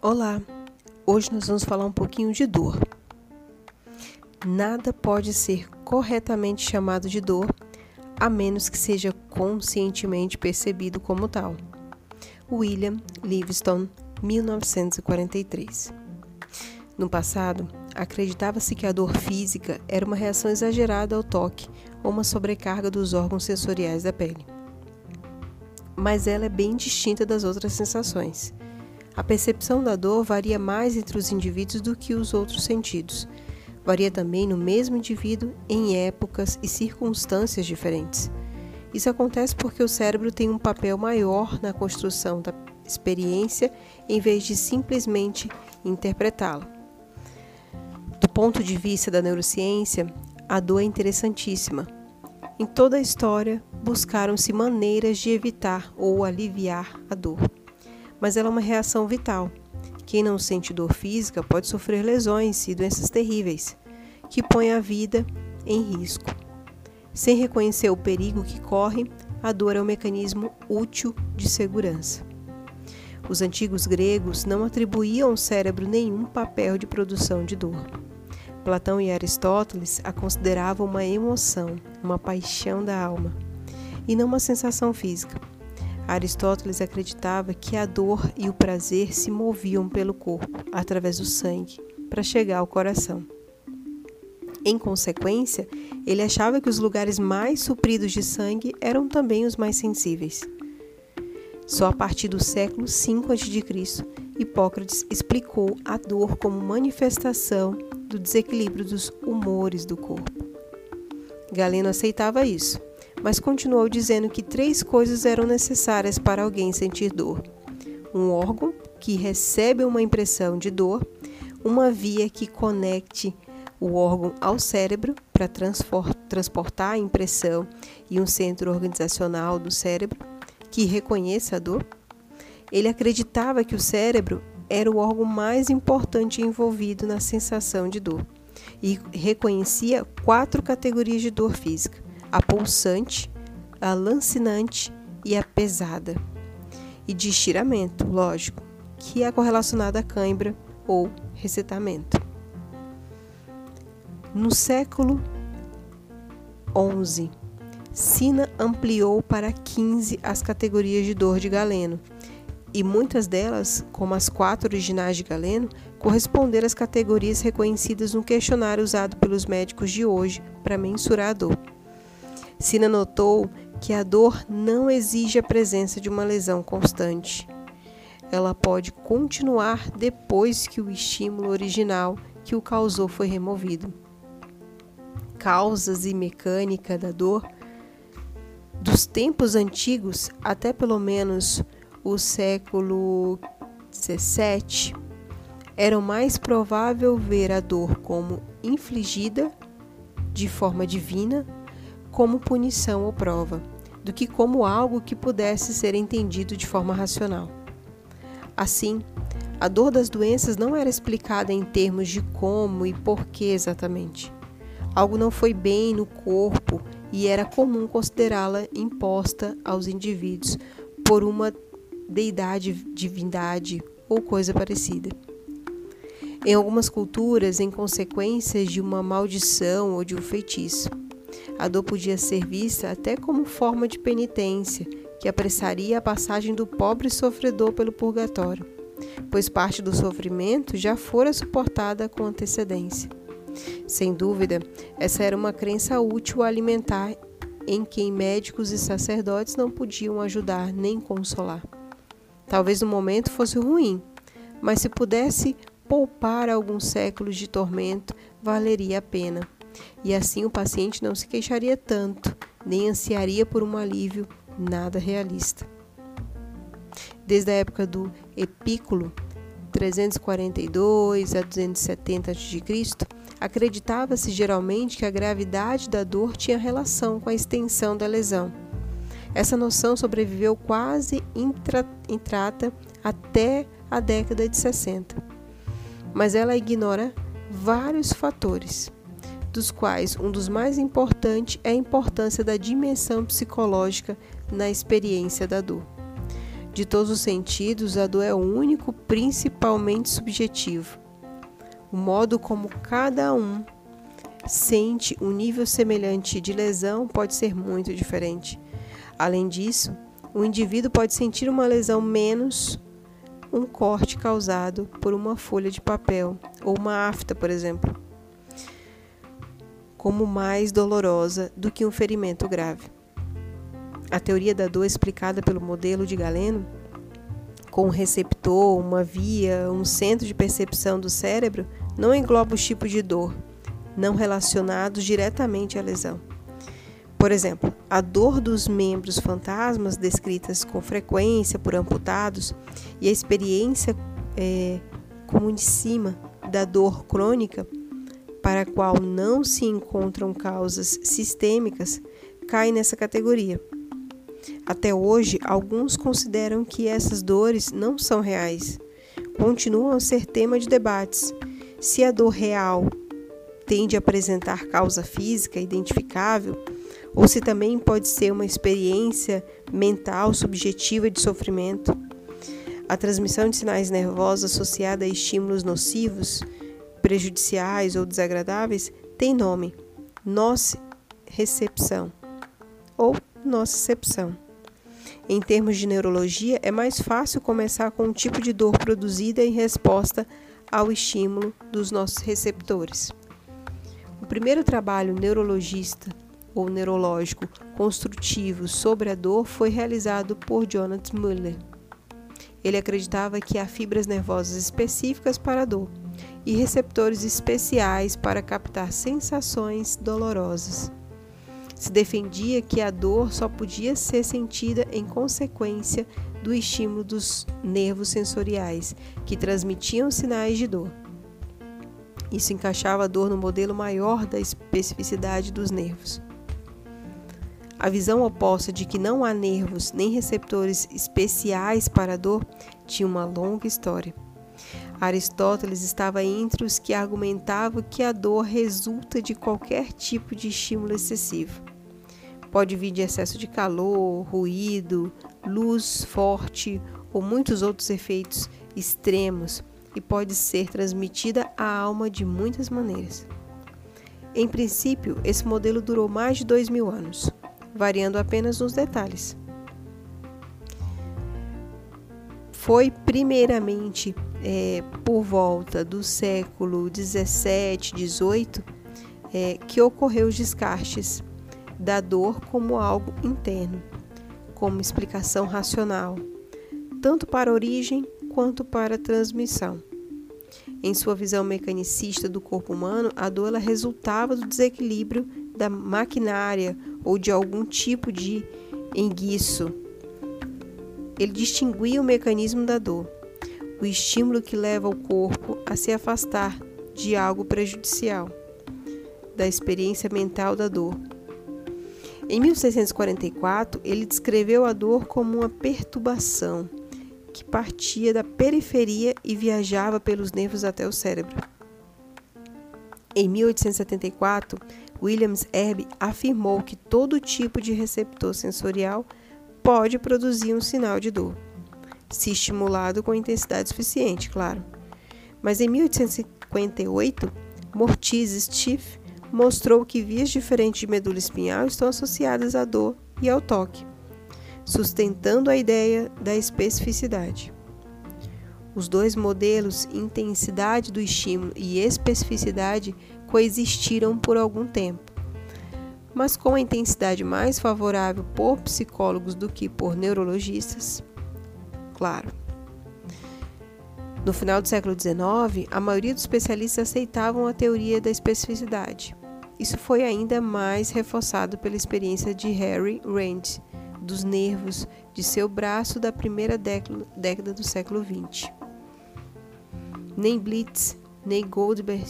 Olá, hoje nós vamos falar um pouquinho de dor. Nada pode ser corretamente chamado de dor a menos que seja conscientemente percebido como tal. William Livingstone, 1943. No passado, acreditava-se que a dor física era uma reação exagerada ao toque ou uma sobrecarga dos órgãos sensoriais da pele. Mas ela é bem distinta das outras sensações. A percepção da dor varia mais entre os indivíduos do que os outros sentidos. Varia também no mesmo indivíduo em épocas e circunstâncias diferentes. Isso acontece porque o cérebro tem um papel maior na construção da experiência em vez de simplesmente interpretá-la. Do ponto de vista da neurociência, a dor é interessantíssima. Em toda a história, buscaram-se maneiras de evitar ou aliviar a dor mas ela é uma reação vital. Quem não sente dor física pode sofrer lesões e doenças terríveis, que põem a vida em risco. Sem reconhecer o perigo que corre, a dor é um mecanismo útil de segurança. Os antigos gregos não atribuíam ao cérebro nenhum papel de produção de dor. Platão e Aristóteles a consideravam uma emoção, uma paixão da alma, e não uma sensação física. Aristóteles acreditava que a dor e o prazer se moviam pelo corpo, através do sangue, para chegar ao coração. Em consequência, ele achava que os lugares mais supridos de sangue eram também os mais sensíveis. Só a partir do século V a.C., Hipócrates explicou a dor como manifestação do desequilíbrio dos humores do corpo. Galeno aceitava isso mas continuou dizendo que três coisas eram necessárias para alguém sentir dor: um órgão que recebe uma impressão de dor, uma via que conecte o órgão ao cérebro para transportar a impressão e um centro organizacional do cérebro que reconheça a dor. Ele acreditava que o cérebro era o órgão mais importante envolvido na sensação de dor e reconhecia quatro categorias de dor física: a pulsante, a lancinante e a pesada. E de estiramento, lógico, que é correlacionada à cãibra ou recetamento. No século XI, Sina ampliou para 15 as categorias de dor de Galeno, e muitas delas, como as quatro originais de Galeno, corresponderam às categorias reconhecidas no questionário usado pelos médicos de hoje para mensurar a dor. Sina notou que a dor não exige a presença de uma lesão constante. Ela pode continuar depois que o estímulo original que o causou foi removido. Causas e mecânica da dor dos tempos antigos até pelo menos o século XVII, era mais provável ver a dor como infligida de forma divina como punição ou prova, do que como algo que pudesse ser entendido de forma racional. Assim, a dor das doenças não era explicada em termos de como e por que exatamente. Algo não foi bem no corpo e era comum considerá-la imposta aos indivíduos por uma deidade, divindade ou coisa parecida. Em algumas culturas, em consequência de uma maldição ou de um feitiço. A dor podia ser vista até como forma de penitência, que apressaria a passagem do pobre sofredor pelo purgatório, pois parte do sofrimento já fora suportada com antecedência. Sem dúvida, essa era uma crença útil a alimentar em quem médicos e sacerdotes não podiam ajudar nem consolar. Talvez no momento fosse ruim, mas se pudesse poupar alguns séculos de tormento, valeria a pena e assim o paciente não se queixaria tanto, nem ansiaria por um alívio nada realista. Desde a época do Epículo, 342 a 270 a.C., acreditava-se geralmente que a gravidade da dor tinha relação com a extensão da lesão. Essa noção sobreviveu quase intrata até a década de 60, mas ela ignora vários fatores dos quais um dos mais importantes é a importância da dimensão psicológica na experiência da dor. De todos os sentidos, a dor é o único, principalmente subjetivo. O modo como cada um sente um nível semelhante de lesão pode ser muito diferente. Além disso, o indivíduo pode sentir uma lesão menos um corte causado por uma folha de papel ou uma afta, por exemplo, como mais dolorosa do que um ferimento grave. A teoria da dor explicada pelo modelo de Galeno, com um receptor, uma via, um centro de percepção do cérebro, não engloba os tipos de dor não relacionados diretamente à lesão. Por exemplo, a dor dos membros fantasmas descritas com frequência por amputados e a experiência é, comunicima da dor crônica, para a qual não se encontram causas sistêmicas, cai nessa categoria. Até hoje, alguns consideram que essas dores não são reais. Continuam a ser tema de debates. Se a dor real tende a apresentar causa física identificável, ou se também pode ser uma experiência mental subjetiva de sofrimento. A transmissão de sinais nervosos associada a estímulos nocivos, prejudiciais ou desagradáveis tem nome: nocicepção ou nocicepção. Em termos de neurologia, é mais fácil começar com um tipo de dor produzida em resposta ao estímulo dos nossos receptores. O primeiro trabalho neurologista ou neurológico construtivo sobre a dor foi realizado por Jonathan Muller. Ele acreditava que há fibras nervosas específicas para a dor e receptores especiais para captar sensações dolorosas. Se defendia que a dor só podia ser sentida em consequência do estímulo dos nervos sensoriais, que transmitiam sinais de dor. Isso encaixava a dor no modelo maior da especificidade dos nervos. A visão oposta de que não há nervos nem receptores especiais para a dor tinha uma longa história. Aristóteles estava entre os que argumentavam que a dor resulta de qualquer tipo de estímulo excessivo. Pode vir de excesso de calor, ruído, luz forte ou muitos outros efeitos extremos e pode ser transmitida à alma de muitas maneiras. Em princípio, esse modelo durou mais de dois mil anos variando apenas nos detalhes. Foi primeiramente é, por volta do século 17, 18 é, que ocorreu os descartes da dor como algo interno, como explicação racional, tanto para origem quanto para transmissão. Em sua visão mecanicista do corpo humano, a dor resultava do desequilíbrio da maquinária ou de algum tipo de enguiço. Ele distinguia o mecanismo da dor, o estímulo que leva o corpo a se afastar de algo prejudicial, da experiência mental da dor. Em 1644, ele descreveu a dor como uma perturbação que partia da periferia e viajava pelos nervos até o cérebro. Em 1874, Williams Erbe afirmou que todo tipo de receptor sensorial pode produzir um sinal de dor, se estimulado com intensidade suficiente, claro. Mas em 1858, Mortiz Stiff mostrou que vias diferentes de medula espinhal estão associadas à dor e ao toque, sustentando a ideia da especificidade. Os dois modelos, intensidade do estímulo e especificidade, coexistiram por algum tempo. Mas com a intensidade mais favorável por psicólogos do que por neurologistas, claro. No final do século XIX, a maioria dos especialistas aceitavam a teoria da especificidade. Isso foi ainda mais reforçado pela experiência de Harry Rand dos nervos de seu braço da primeira década do século XX. Nem Blitz, nem Goldberg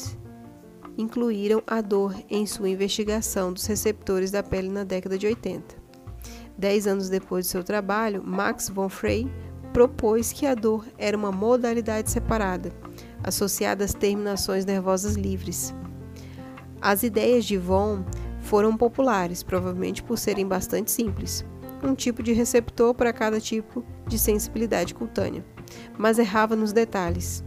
incluíram a dor em sua investigação dos receptores da pele na década de 80. Dez anos depois do seu trabalho, Max von Frey propôs que a dor era uma modalidade separada, associada às terminações nervosas livres. As ideias de von foram populares, provavelmente por serem bastante simples. um tipo de receptor para cada tipo de sensibilidade cutânea, mas errava nos detalhes.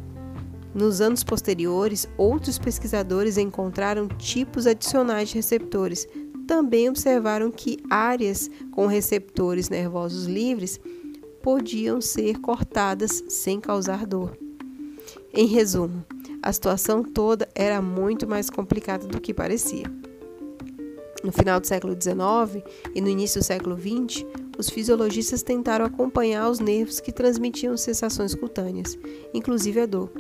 Nos anos posteriores, outros pesquisadores encontraram tipos adicionais de receptores. Também observaram que áreas com receptores nervosos livres podiam ser cortadas sem causar dor. Em resumo, a situação toda era muito mais complicada do que parecia. No final do século XIX e no início do século XX, os fisiologistas tentaram acompanhar os nervos que transmitiam sensações cutâneas, inclusive a dor,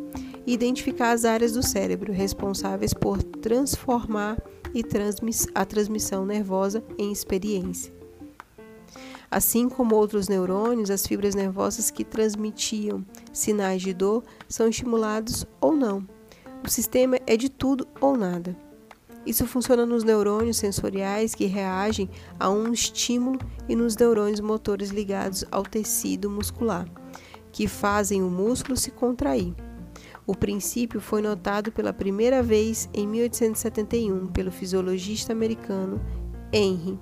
e identificar as áreas do cérebro responsáveis por transformar e transmiss a transmissão nervosa em experiência. Assim como outros neurônios, as fibras nervosas que transmitiam sinais de dor são estimulados ou não. O sistema é de tudo ou nada. Isso funciona nos neurônios sensoriais que reagem a um estímulo e nos neurônios motores ligados ao tecido muscular, que fazem o músculo se contrair. O princípio foi notado pela primeira vez em 1871 pelo fisiologista americano Henry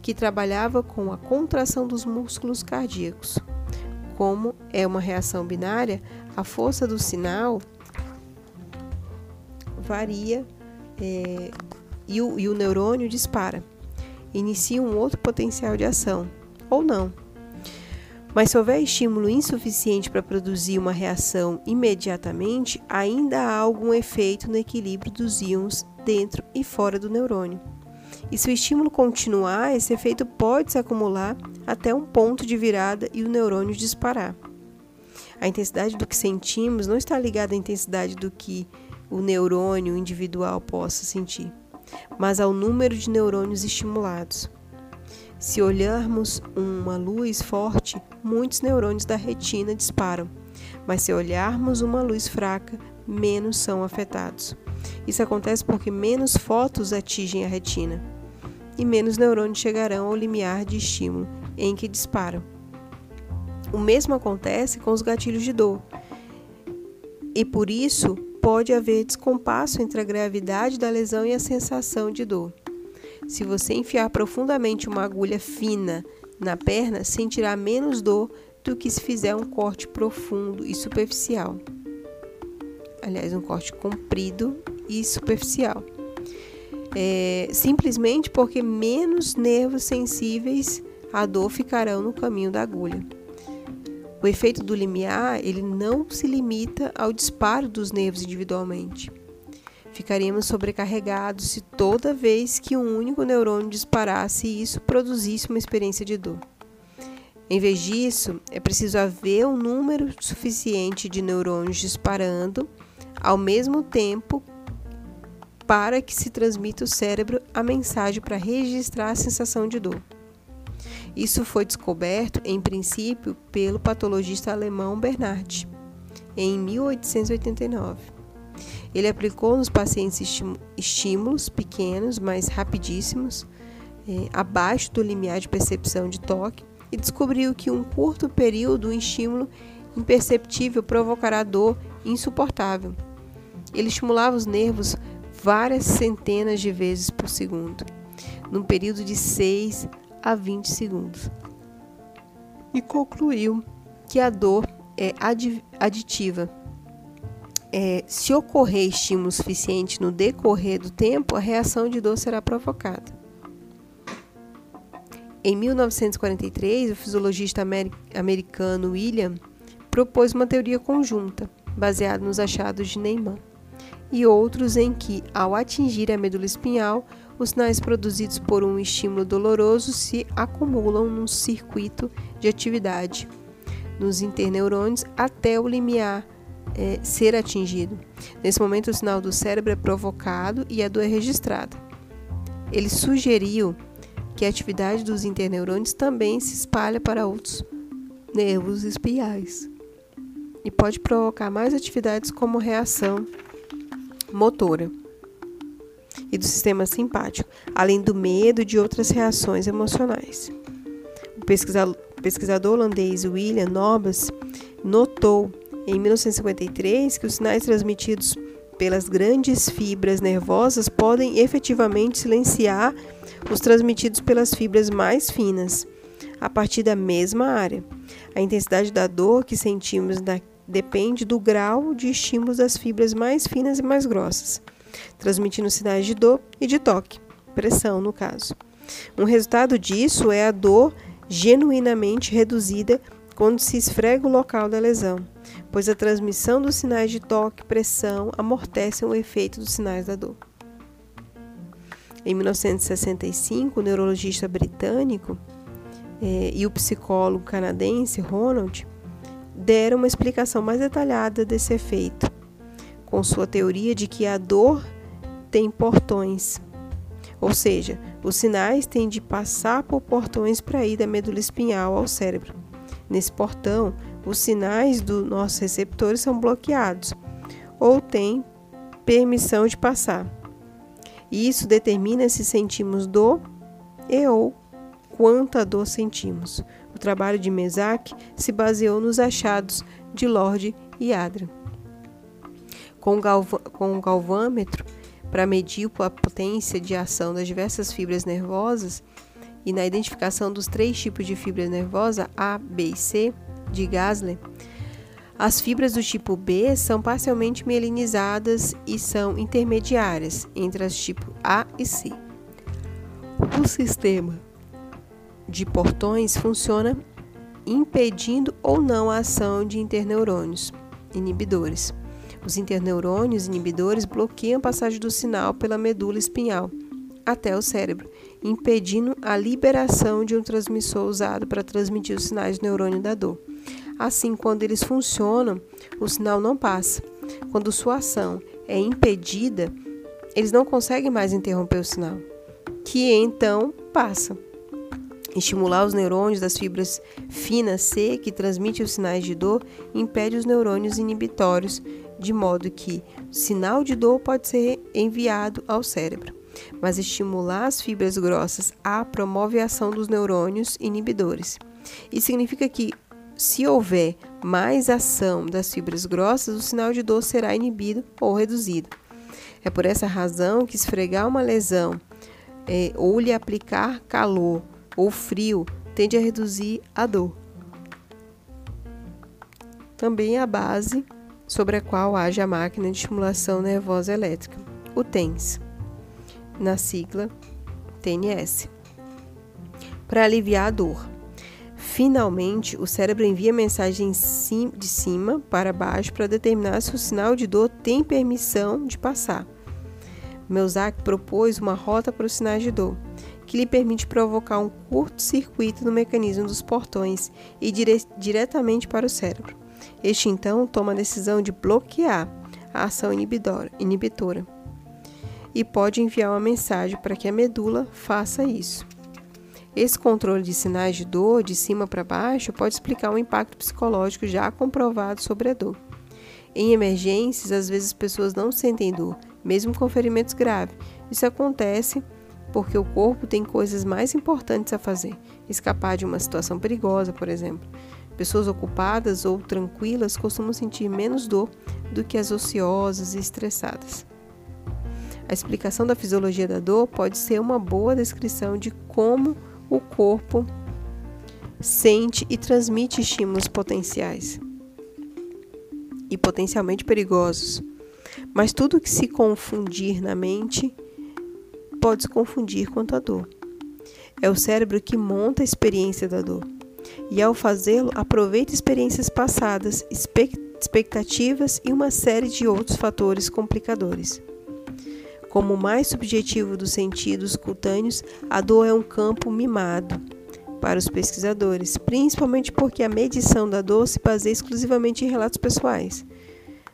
que trabalhava com a contração dos músculos cardíacos. Como é uma reação binária, a força do sinal varia é, e, o, e o neurônio dispara. Inicia um outro potencial de ação, ou não. Mas se houver estímulo insuficiente para produzir uma reação imediatamente, ainda há algum efeito no equilíbrio dos íons dentro e fora do neurônio. E se o estímulo continuar, esse efeito pode se acumular até um ponto de virada e o neurônio disparar. A intensidade do que sentimos não está ligada à intensidade do que o neurônio individual possa sentir, mas ao número de neurônios estimulados. Se olharmos uma luz forte, muitos neurônios da retina disparam, mas se olharmos uma luz fraca, menos são afetados. Isso acontece porque menos fotos atingem a retina e menos neurônios chegarão ao limiar de estímulo em que disparam. O mesmo acontece com os gatilhos de dor. E por isso pode haver descompasso entre a gravidade da lesão e a sensação de dor. Se você enfiar profundamente uma agulha fina na perna, sentirá menos dor do que se fizer um corte profundo e superficial. Aliás, um corte comprido e superficial é, simplesmente porque menos nervos sensíveis à dor ficarão no caminho da agulha. O efeito do limiar ele não se limita ao disparo dos nervos individualmente. Ficaríamos sobrecarregados se toda vez que um único neurônio disparasse isso produzisse uma experiência de dor. Em vez disso, é preciso haver um número suficiente de neurônios disparando ao mesmo tempo para que se transmita ao cérebro a mensagem para registrar a sensação de dor. Isso foi descoberto, em princípio, pelo patologista alemão Bernard, em 1889. Ele aplicou nos pacientes estímulos pequenos, mas rapidíssimos, é, abaixo do limiar de percepção de toque, e descobriu que um curto período um estímulo imperceptível provocará dor insuportável. Ele estimulava os nervos várias centenas de vezes por segundo, num período de 6 a 20 segundos. E concluiu que a dor é aditiva. É, se ocorrer estímulo suficiente no decorrer do tempo, a reação de dor será provocada. Em 1943, o fisiologista americano William propôs uma teoria conjunta, baseada nos achados de Neyman e outros em que, ao atingir a medula espinhal, os sinais produzidos por um estímulo doloroso se acumulam num circuito de atividade nos interneurônios até o limiar é, ser atingido. Nesse momento, o sinal do cérebro é provocado e a dor é registrada. Ele sugeriu que a atividade dos interneurônios também se espalha para outros nervos espiais e pode provocar mais atividades como reação motora e do sistema simpático, além do medo de outras reações emocionais. O pesquisador, pesquisador holandês William Nobas notou em 1953 que os sinais transmitidos pelas grandes fibras nervosas podem efetivamente silenciar os transmitidos pelas fibras mais finas. a partir da mesma área. A intensidade da dor que sentimos na, depende do grau de estímulo das fibras mais finas e mais grossas, transmitindo sinais de dor e de toque, pressão no caso. Um resultado disso é a dor genuinamente reduzida quando se esfrega o local da lesão, pois a transmissão dos sinais de toque e pressão amortecem o efeito dos sinais da dor. Em 1965, o neurologista britânico eh, e o psicólogo canadense Ronald deram uma explicação mais detalhada desse efeito, com sua teoria de que a dor tem portões, ou seja, os sinais têm de passar por portões para ir da medula espinhal ao cérebro. Nesse portão, os sinais dos nossos receptores são bloqueados ou têm permissão de passar. Isso determina se sentimos dor e ou quanta dor sentimos. O trabalho de Mesac se baseou nos achados de Lord e Adrian. Com, um galvâmetro, para medir a potência de ação das diversas fibras nervosas e na identificação dos três tipos de fibra nervosa, A, B e C, de Gasler, as fibras do tipo B são parcialmente mielinizadas e são intermediárias entre as tipo A e C. O sistema de portões funciona impedindo ou não a ação de interneurônios inibidores. Os interneurônios inibidores bloqueiam a passagem do sinal pela medula espinhal até o cérebro, impedindo a liberação de um transmissor usado para transmitir os sinais de neurônio da dor. Assim, quando eles funcionam, o sinal não passa. Quando sua ação é impedida, eles não conseguem mais interromper o sinal, que então passa. Estimular os neurônios das fibras finas C, que transmitem os sinais de dor, impede os neurônios inibitórios de modo que sinal de dor pode ser enviado ao cérebro. Mas estimular as fibras grossas A promove a ação dos neurônios inibidores. Isso significa que, se houver mais ação das fibras grossas, o sinal de dor será inibido ou reduzido. É por essa razão que esfregar uma lesão é, ou lhe aplicar calor ou frio tende a reduzir a dor. Também a base sobre a qual age a máquina de estimulação nervosa elétrica, o TENS, na sigla TNS, para aliviar a dor. Finalmente, o cérebro envia mensagem de cima para baixo para determinar se o sinal de dor tem permissão de passar. Melzack propôs uma rota para os sinais de dor, que lhe permite provocar um curto-circuito no mecanismo dos portões e dire diretamente para o cérebro. Este então toma a decisão de bloquear a ação inibitora e pode enviar uma mensagem para que a medula faça isso. Esse controle de sinais de dor de cima para baixo pode explicar um impacto psicológico já comprovado sobre a dor. Em emergências, às vezes as pessoas não sentem dor, mesmo com ferimentos graves. Isso acontece porque o corpo tem coisas mais importantes a fazer, escapar de uma situação perigosa, por exemplo. Pessoas ocupadas ou tranquilas costumam sentir menos dor do que as ociosas e estressadas. A explicação da fisiologia da dor pode ser uma boa descrição de como o corpo sente e transmite estímulos potenciais e potencialmente perigosos. Mas tudo que se confundir na mente pode se confundir quanto à dor. É o cérebro que monta a experiência da dor e, ao fazê-lo, aproveita experiências passadas, expectativas e uma série de outros fatores complicadores. Como o mais subjetivo dos sentidos cutâneos, a dor é um campo mimado para os pesquisadores, principalmente porque a medição da dor se baseia exclusivamente em relatos pessoais.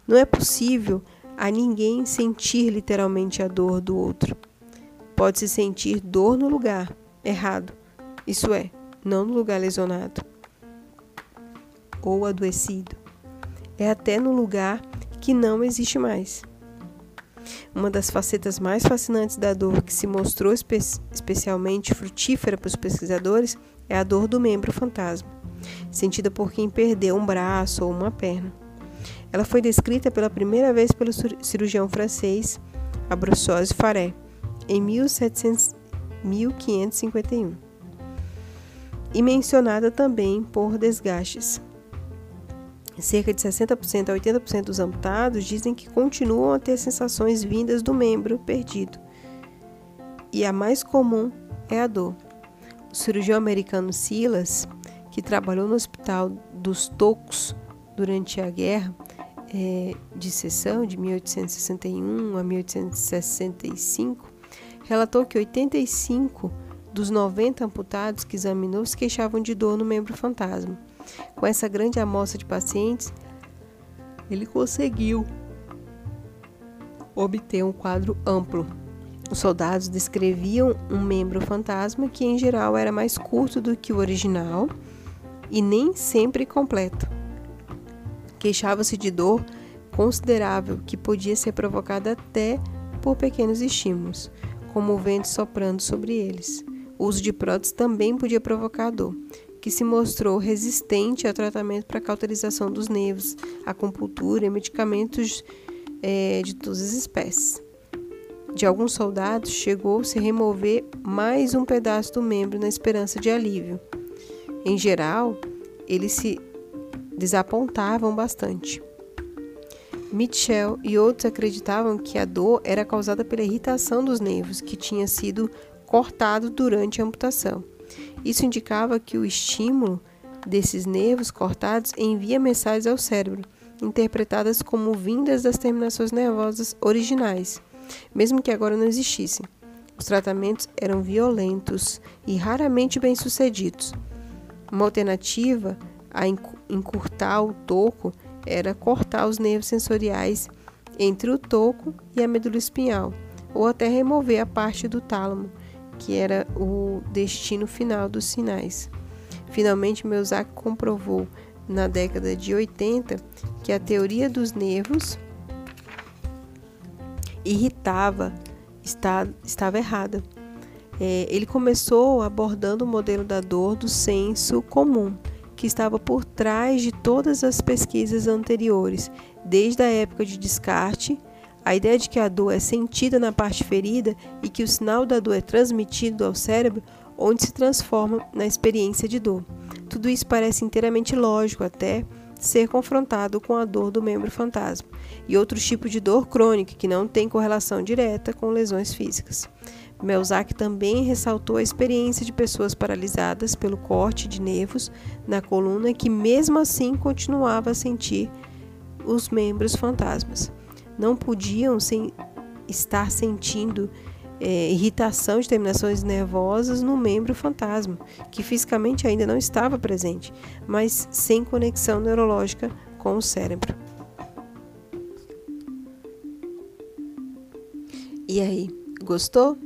Não é possível a ninguém sentir literalmente a dor do outro. Pode-se sentir dor no lugar errado, isso é, não no lugar lesionado ou adoecido. É até no lugar que não existe mais. Uma das facetas mais fascinantes da dor que se mostrou espe especialmente frutífera para os pesquisadores é a dor do membro fantasma, sentida por quem perdeu um braço ou uma perna. Ela foi descrita pela primeira vez pelo cirurgião francês Abrossos Faré em 1700, 1551. e mencionada também por desgastes. Cerca de 60% a 80% dos amputados dizem que continuam a ter sensações vindas do membro perdido. E a mais comum é a dor. O cirurgião americano Silas, que trabalhou no hospital dos Tocos durante a guerra é, de seção de 1861 a 1865, relatou que 85 dos 90 amputados que examinou se queixavam de dor no membro fantasma. Com essa grande amostra de pacientes, ele conseguiu obter um quadro amplo. Os soldados descreviam um membro fantasma que, em geral, era mais curto do que o original e nem sempre completo. Queixava-se de dor considerável que podia ser provocada até por pequenos estímulos, como o vento soprando sobre eles. O uso de prótese também podia provocar dor, que se mostrou resistente ao tratamento para cauterização dos nervos, acupuntura e medicamentos é, de todas as espécies. De alguns soldados, chegou-se a remover mais um pedaço do membro na esperança de alívio. Em geral, eles se desapontavam bastante. Mitchell e outros acreditavam que a dor era causada pela irritação dos nervos que tinha sido cortado durante a amputação. Isso indicava que o estímulo desses nervos cortados envia mensagens ao cérebro, interpretadas como vindas das terminações nervosas originais, mesmo que agora não existissem. Os tratamentos eram violentos e raramente bem-sucedidos. Uma alternativa a encurtar o toco era cortar os nervos sensoriais entre o toco e a medula espinhal, ou até remover a parte do tálamo, que era o destino final dos sinais. Finalmente, Meusac comprovou na década de 80 que a teoria dos nervos irritava estava errada. É, ele começou abordando o modelo da dor do senso comum, que estava por trás de todas as pesquisas anteriores, desde a época de Descartes a ideia de que a dor é sentida na parte ferida e que o sinal da dor é transmitido ao cérebro, onde se transforma na experiência de dor. Tudo isso parece inteiramente lógico até ser confrontado com a dor do membro fantasma e outros tipos de dor crônica que não têm correlação direta com lesões físicas. Melzack também ressaltou a experiência de pessoas paralisadas pelo corte de nervos na coluna que mesmo assim continuava a sentir os membros fantasmas não podiam sem, estar sentindo é, irritação de terminações nervosas no membro fantasma, que fisicamente ainda não estava presente, mas sem conexão neurológica com o cérebro. E aí, gostou?